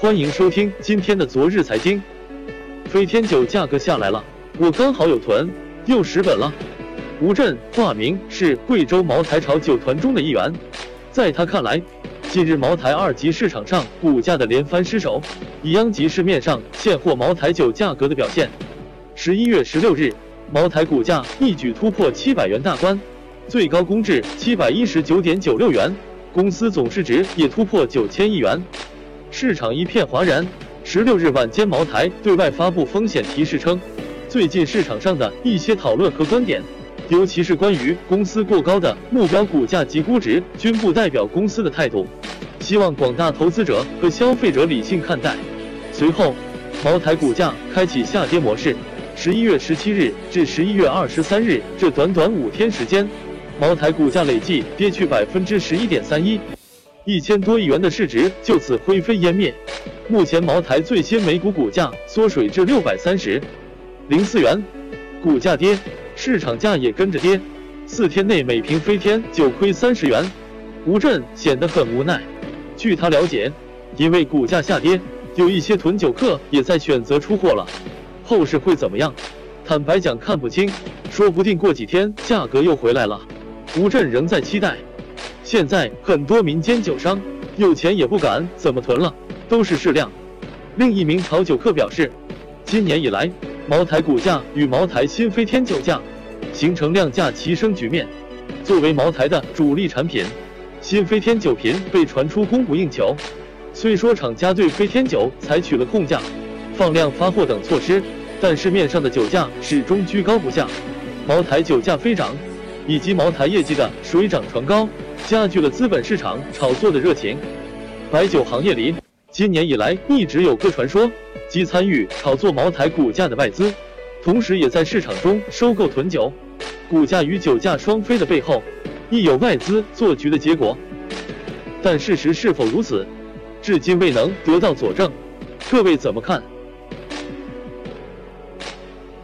欢迎收听今天的昨日财经。飞天酒价格下来了，我刚好有囤，又十本了。吴震化名是贵州茅台炒酒团中的一员，在他看来，近日茅台二级市场上股价的连番失守，已殃及市面上现货茅台酒价格的表现。十一月十六日，茅台股价一举突破七百元大关，最高攻至七百一十九点九六元，公司总市值也突破九千亿元，市场一片哗然。十六日晚间，茅台对外发布风险提示称，最近市场上的一些讨论和观点。尤其是关于公司过高的目标股价及估值，均不代表公司的态度。希望广大投资者和消费者理性看待。随后，茅台股价开启下跌模式。十一月十七日至十一月二十三日这短短五天时间，茅台股价累计跌去百分之十一点三一，一千多亿元的市值就此灰飞烟灭。目前，茅台最新每股股价缩水至六百三十零四元，股价跌。市场价也跟着跌，四天内每瓶飞天就亏三十元，吴镇显得很无奈。据他了解，因为股价下跌，有一些囤酒客也在选择出货了。后市会怎么样？坦白讲看不清，说不定过几天价格又回来了。吴镇仍在期待。现在很多民间酒商有钱也不敢怎么囤了，都是适量。另一名炒酒客表示，今年以来。茅台股价与茅台新飞天酒价形成量价齐升局面。作为茅台的主力产品，新飞天酒瓶被传出供不应求。虽说厂家对飞天酒采取了控价、放量发货等措施，但市面上的酒价始终居高不下。茅台酒价飞涨，以及茅台业绩的水涨船高，加剧了资本市场炒作的热情。白酒行业里。今年以来，一直有个传说，即参与炒作茅台股价的外资，同时也在市场中收购囤酒，股价与酒价双飞的背后，亦有外资做局的结果。但事实是否如此，至今未能得到佐证。各位怎么看？